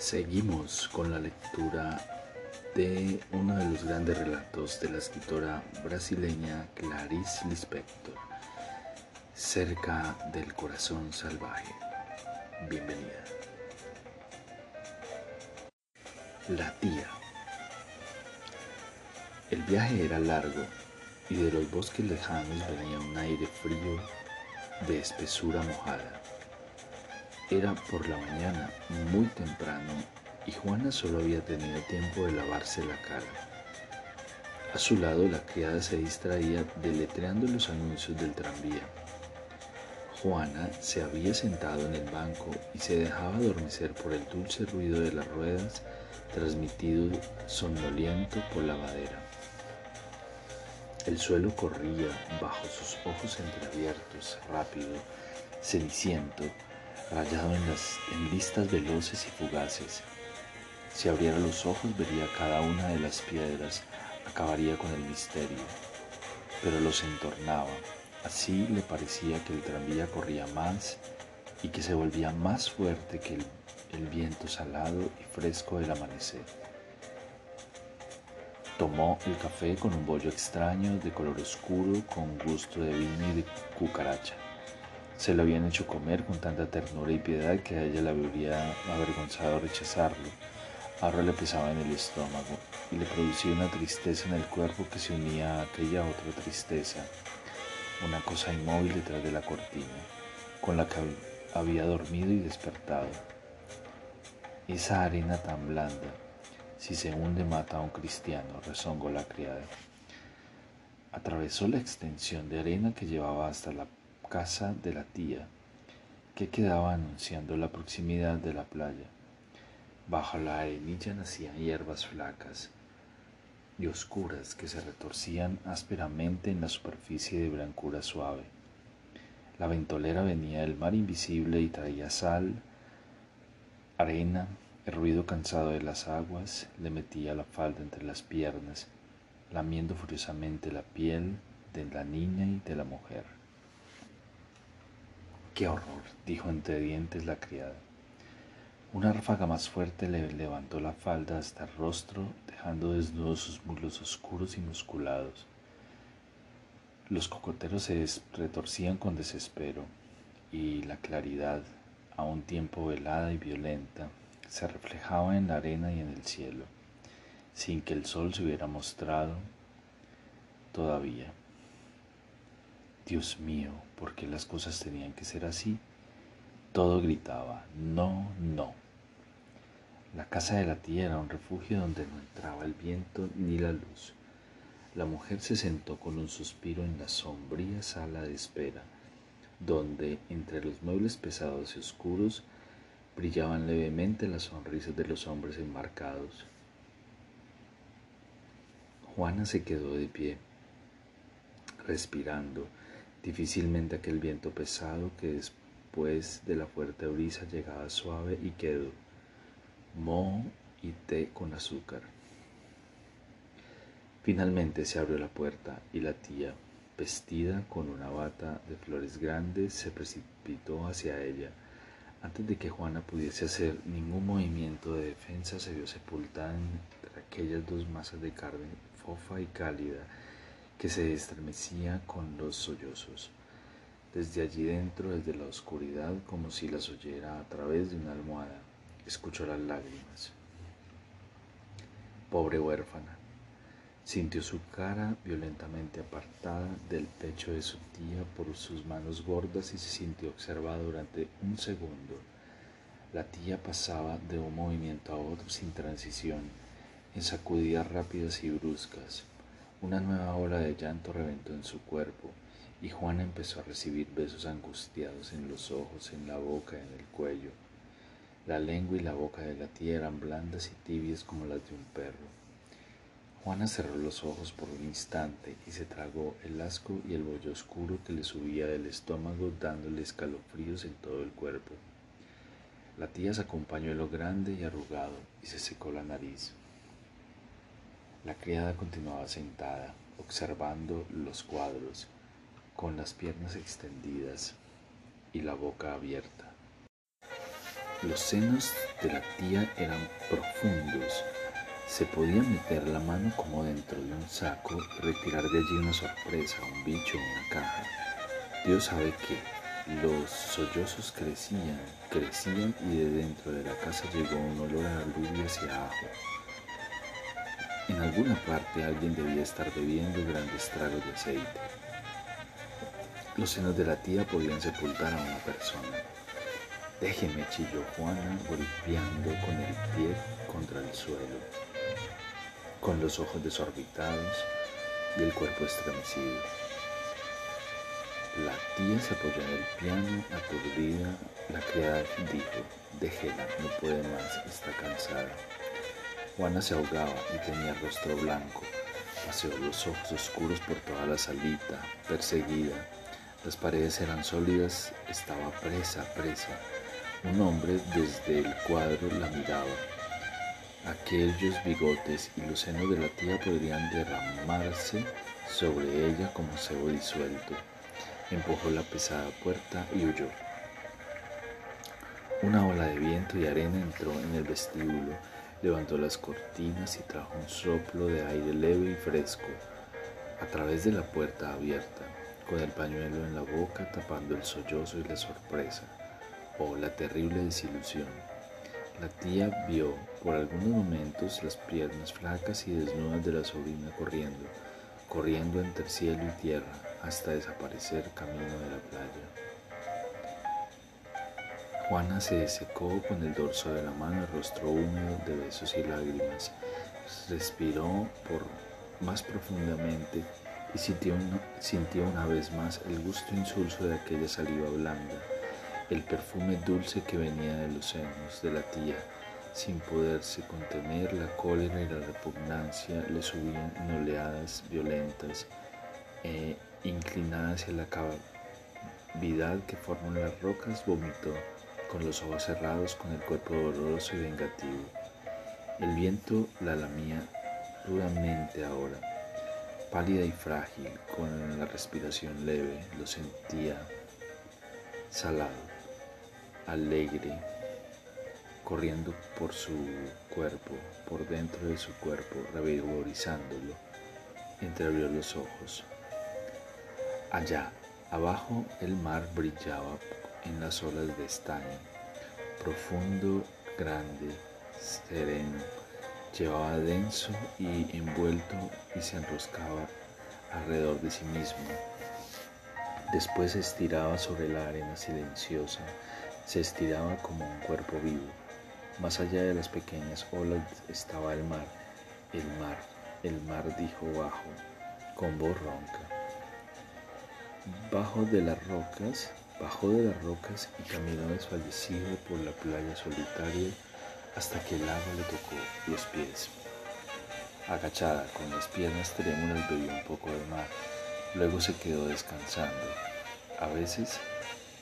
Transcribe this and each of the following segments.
Seguimos con la lectura de uno de los grandes relatos de la escritora brasileña Clarice Lispector, Cerca del Corazón Salvaje. Bienvenida. La tía. El viaje era largo y de los bosques lejanos venía un aire frío de espesura mojada. Era por la mañana, muy temprano, y Juana solo había tenido tiempo de lavarse la cara. A su lado la criada se distraía deletreando los anuncios del tranvía. Juana se había sentado en el banco y se dejaba adormecer por el dulce ruido de las ruedas transmitido somnoliento por la madera. El suelo corría bajo sus ojos entreabiertos, rápido, ceniciento, rayado en, vistas veloces y fugaces. Si abriera los ojos vería cada una de las piedras, acabaría con el misterio, pero los entornaba. Así le parecía que el tranvía corría más y que se volvía más fuerte que el, el viento salado y fresco del amanecer. Tomó el café con un bollo extraño de color oscuro con gusto de vino y de cucaracha. Se lo habían hecho comer con tanta ternura y piedad que a ella le habría avergonzado rechazarlo. Ahora le pesaba en el estómago y le producía una tristeza en el cuerpo que se unía a aquella otra tristeza, una cosa inmóvil detrás de la cortina, con la que había dormido y despertado. Esa arena tan blanda, si se hunde mata a un cristiano, rezongó la criada. Atravesó la extensión de arena que llevaba hasta la casa de la tía, que quedaba anunciando la proximidad de la playa. Bajo la arenilla nacían hierbas flacas y oscuras que se retorcían ásperamente en la superficie de blancura suave. La ventolera venía del mar invisible y traía sal, arena, el ruido cansado de las aguas le metía la falda entre las piernas, lamiendo furiosamente la piel de la niña y de la mujer. ¡Qué horror! dijo entre dientes la criada. Una ráfaga más fuerte le levantó la falda hasta el rostro, dejando desnudos sus muslos oscuros y musculados. Los cocoteros se retorcían con desespero, y la claridad, a un tiempo velada y violenta, se reflejaba en la arena y en el cielo, sin que el sol se hubiera mostrado todavía. Dios mío, ¿por qué las cosas tenían que ser así? Todo gritaba, no, no. La casa de la tía era un refugio donde no entraba el viento ni la luz. La mujer se sentó con un suspiro en la sombría sala de espera, donde, entre los muebles pesados y oscuros, brillaban levemente las sonrisas de los hombres enmarcados. Juana se quedó de pie, respirando, Difícilmente aquel viento pesado que después de la fuerte brisa llegaba suave y quedó. Mo y té con azúcar. Finalmente se abrió la puerta y la tía, vestida con una bata de flores grandes, se precipitó hacia ella. Antes de que Juana pudiese hacer ningún movimiento de defensa, se vio sepultada entre aquellas dos masas de carne fofa y cálida que se estremecía con los sollozos. Desde allí dentro, desde la oscuridad, como si las oyera a través de una almohada, escuchó las lágrimas. Pobre huérfana, sintió su cara violentamente apartada del pecho de su tía por sus manos gordas y se sintió observada durante un segundo. La tía pasaba de un movimiento a otro sin transición, en sacudidas rápidas y bruscas. Una nueva ola de llanto reventó en su cuerpo y Juana empezó a recibir besos angustiados en los ojos, en la boca, en el cuello. La lengua y la boca de la tía eran blandas y tibias como las de un perro. Juana cerró los ojos por un instante y se tragó el asco y el bollo oscuro que le subía del estómago dándole escalofríos en todo el cuerpo. La tía se acompañó lo grande y arrugado y se secó la nariz. La criada continuaba sentada, observando los cuadros, con las piernas extendidas y la boca abierta. Los senos de la tía eran profundos. Se podía meter la mano como dentro de un saco y retirar de allí una sorpresa, un bicho o una caja. Dios sabe que los sollozos crecían, crecían y de dentro de la casa llegó un olor a alubias y a ajo. En alguna parte alguien debía estar bebiendo grandes tragos de aceite. Los senos de la tía podían sepultar a una persona. Déjeme, chilló Juana, golpeando con el pie contra el suelo, con los ojos desorbitados y el cuerpo estremecido. La tía se apoyó en el piano, aturdida. La criada dijo, déjela, no puede más, está cansada. Juana se ahogaba y tenía rostro blanco. Paseó los ojos oscuros por toda la salita, perseguida. Las paredes eran sólidas, estaba presa, presa. Un hombre desde el cuadro la miraba. Aquellos bigotes y los senos de la tía podrían derramarse sobre ella como cebo disuelto. Empujó la pesada puerta y huyó. Una ola de viento y arena entró en el vestíbulo, levantó las cortinas y trajo un soplo de aire leve y fresco a través de la puerta abierta, con el pañuelo en la boca tapando el sollozo y la sorpresa o la terrible desilusión. La tía vio por algunos momentos las piernas flacas y desnudas de la sobrina corriendo, corriendo entre cielo y tierra hasta desaparecer camino de la playa. Juana se secó con el dorso de la mano el rostro húmedo de besos y lágrimas. Respiró por más profundamente y sintió una, sintió una vez más el gusto insulso de aquella saliva blanda el perfume dulce que venía de los senos de la tía. Sin poderse contener, la cólera y la repugnancia le subían en oleadas violentas, e, inclinada hacia la cavidad que forman las rocas, vomitó, con los ojos cerrados, con el cuerpo doloroso y vengativo. El viento la lamía rudamente ahora, pálida y frágil, con la respiración leve, lo sentía salado alegre, corriendo por su cuerpo, por dentro de su cuerpo, revigorizándolo. Entreabrió los ojos. Allá, abajo, el mar brillaba en las olas de estaño, profundo, grande, sereno. Llevaba denso y envuelto y se enroscaba alrededor de sí mismo. Después se estiraba sobre la arena silenciosa se estiraba como un cuerpo vivo. Más allá de las pequeñas olas estaba el mar. El mar, el mar dijo bajo, con voz ronca. Bajo de las rocas, bajó de las rocas y caminó desfallecido por la playa solitaria hasta que el agua le tocó los pies. Agachada, con las piernas trémulas, bebió un poco de mar. Luego se quedó descansando. A veces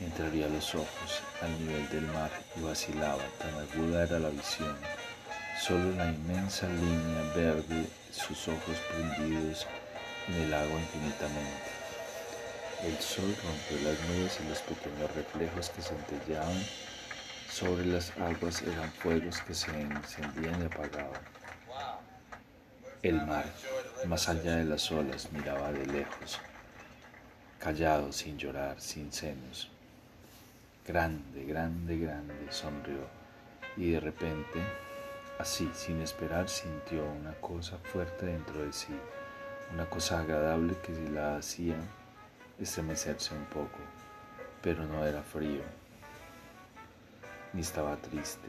Entraría los ojos al nivel del mar y vacilaba, tan aguda era la visión. Solo la inmensa línea verde, sus ojos prendidos en el agua infinitamente. El sol rompió las nubes y los pequeños reflejos que centellaban sobre las aguas eran fuegos que se encendían y apagaban. El mar, más allá de las olas, miraba de lejos, callado, sin llorar, sin senos. Grande, grande, grande, sonrió. Y de repente, así, sin esperar, sintió una cosa fuerte dentro de sí, una cosa agradable que la hacía estremecerse un poco, pero no era frío, ni estaba triste.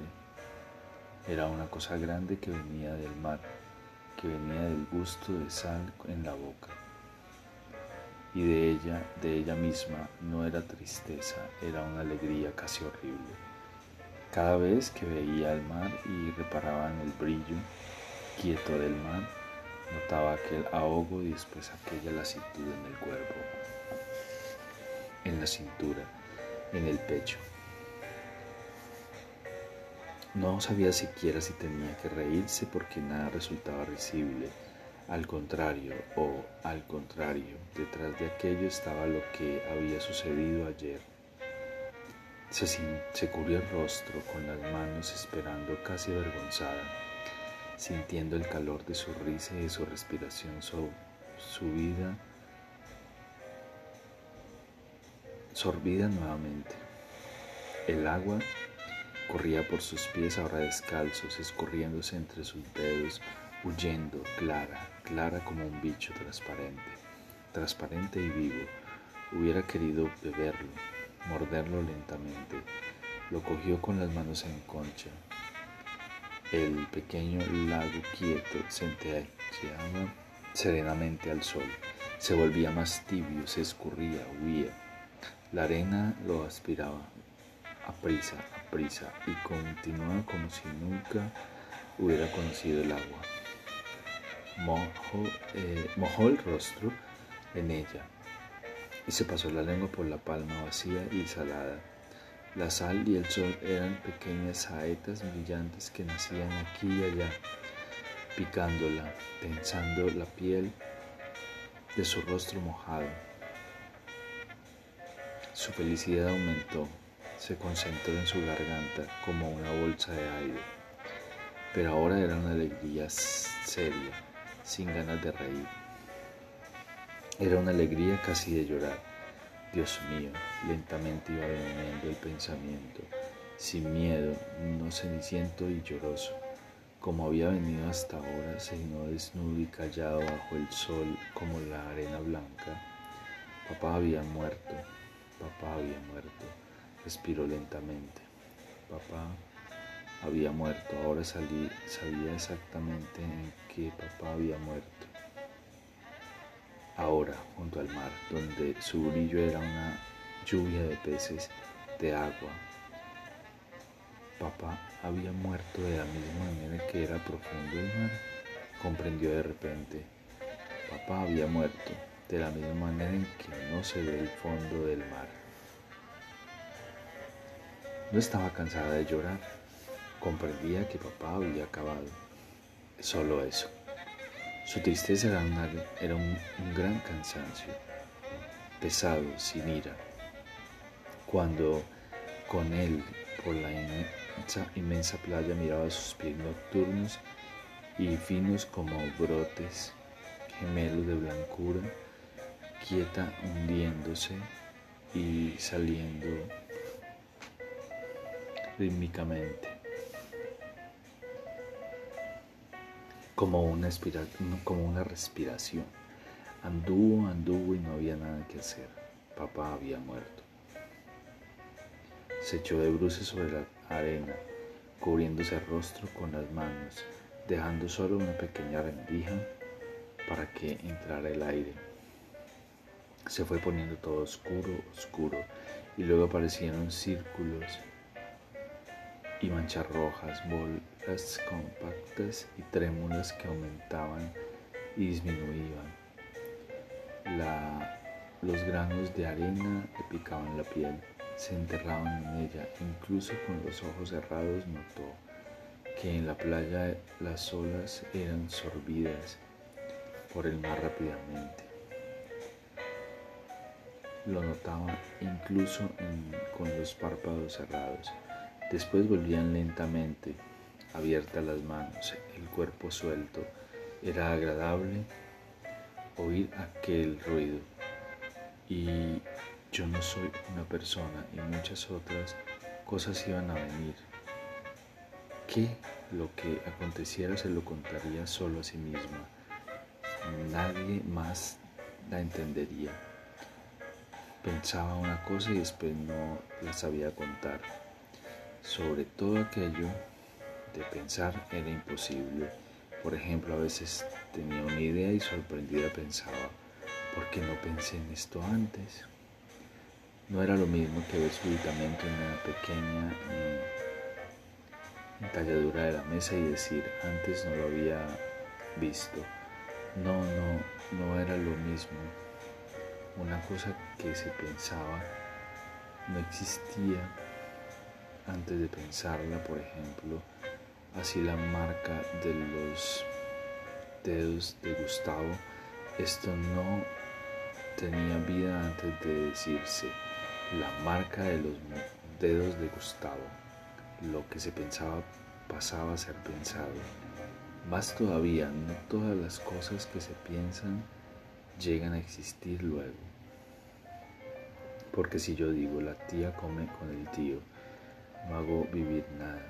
Era una cosa grande que venía del mar, que venía del gusto de sal en la boca y de ella, de ella misma, no era tristeza, era una alegría casi horrible. Cada vez que veía el mar y reparaba en el brillo quieto del mar, notaba aquel ahogo y después aquella lasitud en el cuerpo, la cintura, en el pecho. No sabía siquiera si tenía que reírse porque nada resultaba risible al contrario, o al contrario, detrás de aquello estaba lo que había sucedido ayer. Se, se cubrió el rostro con las manos esperando casi avergonzada, sintiendo el calor de su risa y su respiración subida, sorbida nuevamente. El agua corría por sus pies ahora descalzos, escurriéndose entre sus dedos, huyendo, clara, clara como un bicho transparente, transparente y vivo. Hubiera querido beberlo, morderlo lentamente. Lo cogió con las manos en concha. El pequeño lago quieto senteaba serenamente al sol. Se volvía más tibio, se escurría, huía. La arena lo aspiraba a prisa, a prisa, y continuaba como si nunca hubiera conocido el agua. Eh, mojó el rostro en ella y se pasó la lengua por la palma vacía y salada. La sal y el sol eran pequeñas saetas brillantes que nacían aquí y allá, picándola, tensando la piel de su rostro mojado. Su felicidad aumentó, se concentró en su garganta como una bolsa de aire, pero ahora era una alegría seria, sin ganas de reír. Era una alegría casi de llorar. Dios mío, lentamente iba viniendo el pensamiento, sin miedo, no ceniciento y lloroso, como había venido hasta ahora, sino desnudo y callado bajo el sol como la arena blanca. Papá había muerto, papá había muerto, respiró lentamente. Papá había muerto, ahora salí, sabía exactamente en qué papá había muerto ahora junto al mar, donde su brillo era una lluvia de peces de agua. Papá había muerto de la misma manera que era profundo el mar, comprendió de repente. Papá había muerto de la misma manera en que no se ve el fondo del mar. No estaba cansada de llorar, comprendía que papá había acabado. Solo eso. Su tristeza era, un, gran cansancio, pesado, sin ira. Cuando con él por la inmensa, playa miraba sus pies nocturnos y finos como brotes gemelos de blancura, quieta hundiéndose y saliendo rítmicamente. como una, como una respiración. Anduvo, anduvo y no había nada que hacer. Papá había muerto. Se echó de bruces sobre la arena, cubriéndose el rostro con las manos, dejando solo una pequeña rendija para que entrara el aire. Se fue poniendo todo oscuro, oscuro, y luego aparecieron círculos y manchas rojas, bolas compactas y trémulas que aumentaban y disminuían. los granos de arena le picaban la piel, se enterraban en ella, incluso con los ojos cerrados notó que en la playa las olas eran sorbidas por el mar rápidamente. Lo notaba incluso con los párpados cerrados. Después volvían lentamente, abiertas las manos, el cuerpo suelto. Era agradable oír aquel ruido. Y yo no soy una persona y muchas otras cosas iban a venir. Que lo que aconteciera se lo contaría solo a sí misma. Nadie más la entendería. Pensaba una cosa y después no la sabía contar. Sobre todo aquello de pensar era imposible. Por ejemplo, a veces tenía una idea y sorprendida pensaba, ¿por qué no pensé en esto antes? No era lo mismo que ver súbitamente una pequeña mm, entalladura de la mesa y decir, antes no lo había visto. No, no, no era lo mismo. Una cosa que se pensaba no existía antes de pensarla, por ejemplo, así la marca de los dedos de Gustavo, esto no tenía vida antes de decirse, la marca de los dedos de Gustavo. Lo que se pensaba pasaba a ser pensado. Más todavía, no todas las cosas que se piensan llegan a existir luego. Porque si yo digo la tía come con el tío, no hago vivir nada.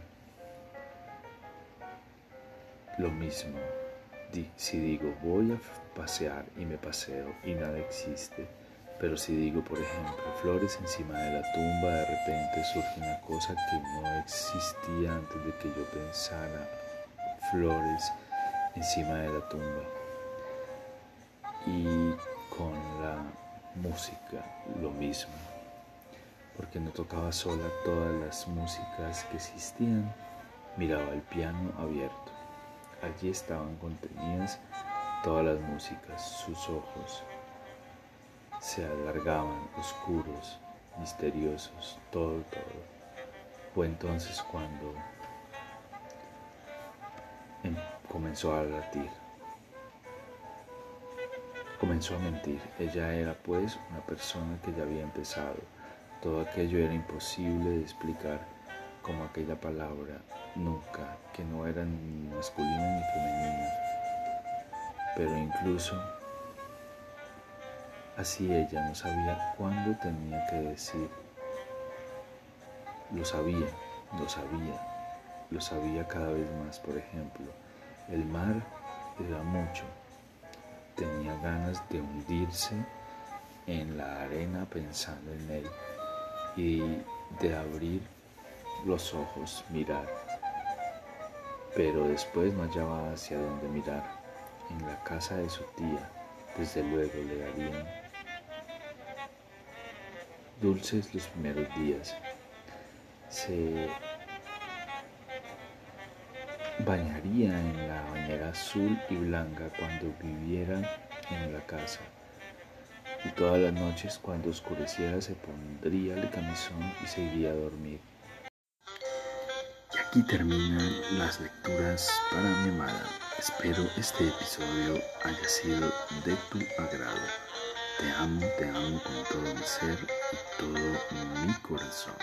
Lo mismo, si digo voy a pasear y me paseo y nada existe, pero si digo, por ejemplo, flores encima de la tumba, de repente surge una cosa que no existía antes de que yo pensara flores encima de la tumba. Y música lo mismo, porque no tocaba sola todas las músicas que existían, miraba el piano abierto. Allí estaban contenidas todas las músicas, sus ojos se alargaban oscuros, misteriosos, todo, todo. Fue entonces cuando em, comenzó a latir. Comenzó a mentir. Ella era pues una persona que ya había empezado. Todo aquello era imposible de explicar como aquella palabra nunca, que no era ni masculina ni femenina. Pero incluso así ella no sabía cuándo tenía que decir. Lo sabía, lo sabía, lo sabía cada vez más. Por ejemplo, el mar era mucho, tenía ganas de hundirse en la arena pensando en él y de abrir los ojos, mirar. Pero después no hallaba hacia dónde mirar. En la casa de su tía, desde luego le darían dulces los primeros días. Se bañaría en la bañera azul y blanca cuando viviera en la casa. Y todas las noches cuando oscureciera se pondría el camisón y se iría a dormir. Y aquí terminan las lecturas para mi amada. Espero este episodio haya sido de tu agrado. Te amo, te amo con todo mi ser y todo mi corazón.